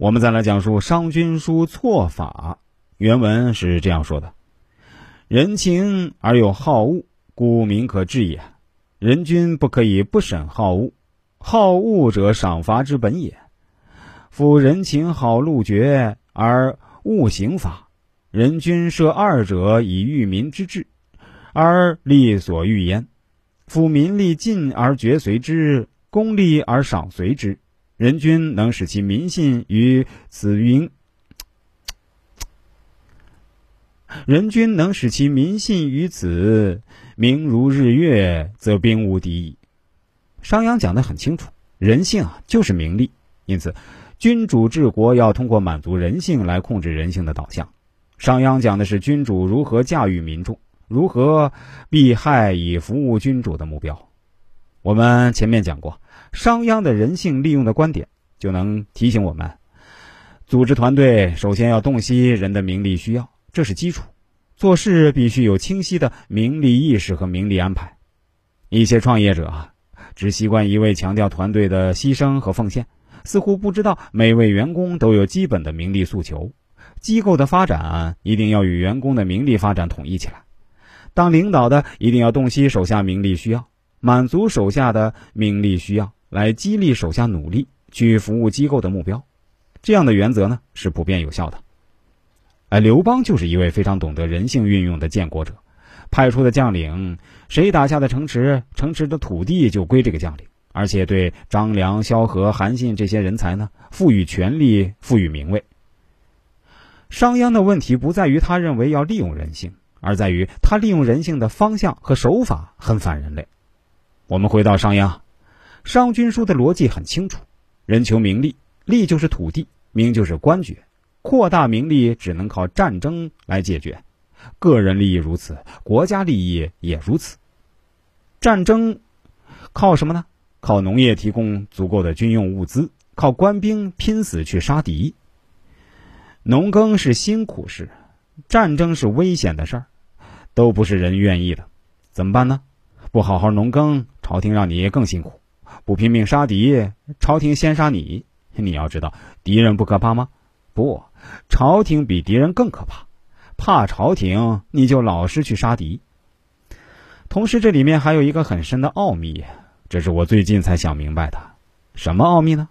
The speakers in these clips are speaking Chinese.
我们再来讲述商君书错法。原文是这样说的：“人情而有好恶，故民可治也。人君不可以不审好恶，好恶者赏罚之本也。夫人情好路绝而恶刑罚，人君设二者以御民之治，而利所欲焉。夫民利尽而绝随之，功利而赏随之。”人君能使其民信于子云，人君能使其民信于子，明如日月，则兵无敌矣。商鞅讲的很清楚，人性啊就是名利，因此君主治国要通过满足人性来控制人性的导向。商鞅讲的是君主如何驾驭民众，如何避害以服务君主的目标。我们前面讲过。商鞅的人性利用的观点，就能提醒我们：组织团队首先要洞悉人的名利需要，这是基础；做事必须有清晰的名利意识和名利安排。一些创业者啊，只习惯一味强调团队的牺牲和奉献，似乎不知道每位员工都有基本的名利诉求。机构的发展一定要与员工的名利发展统一起来。当领导的一定要洞悉手下名利需要，满足手下的名利需要。来激励手下努力去服务机构的目标，这样的原则呢是普遍有效的。哎，刘邦就是一位非常懂得人性运用的建国者，派出的将领，谁打下的城池，城池的土地就归这个将领，而且对张良、萧何、韩信这些人才呢赋予权力，赋予名位。商鞅的问题不在于他认为要利用人性，而在于他利用人性的方向和手法很反人类。我们回到商鞅。商君书的逻辑很清楚：人求名利，利就是土地，名就是官爵。扩大名利只能靠战争来解决，个人利益如此，国家利益也如此。战争靠什么呢？靠农业提供足够的军用物资，靠官兵拼死去杀敌。农耕是辛苦事，战争是危险的事儿，都不是人愿意的。怎么办呢？不好好农耕，朝廷让你更辛苦。不拼命杀敌，朝廷先杀你。你要知道，敌人不可怕吗？不，朝廷比敌人更可怕。怕朝廷，你就老实去杀敌。同时，这里面还有一个很深的奥秘，这是我最近才想明白的。什么奥秘呢？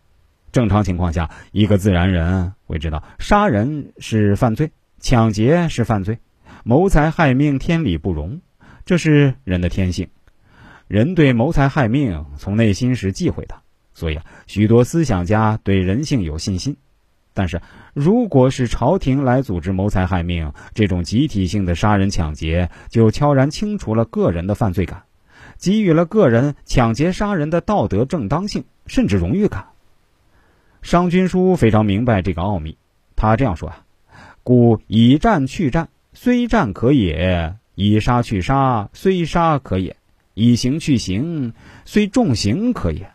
正常情况下，一个自然人会知道，杀人是犯罪，抢劫是犯罪，谋财害命天理不容，这是人的天性。人对谋财害命从内心是忌讳的，所以啊，许多思想家对人性有信心。但是，如果是朝廷来组织谋财害命，这种集体性的杀人抢劫，就悄然清除了个人的犯罪感，给予了个人抢劫杀人的道德正当性，甚至荣誉感。商君书非常明白这个奥秘，他这样说啊：“故以战去战，虽战可也；以杀去杀，虽杀可也。”以刑去刑，虽重刑可也。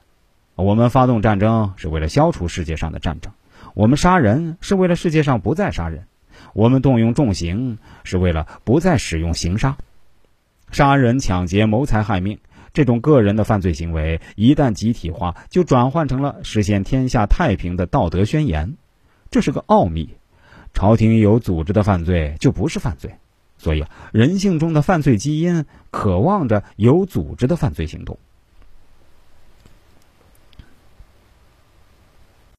我们发动战争是为了消除世界上的战争，我们杀人是为了世界上不再杀人，我们动用重刑是为了不再使用刑杀。杀人、抢劫、谋财害命这种个人的犯罪行为，一旦集体化，就转换成了实现天下太平的道德宣言。这是个奥秘。朝廷有组织的犯罪就不是犯罪。所以啊，人性中的犯罪基因渴望着有组织的犯罪行动。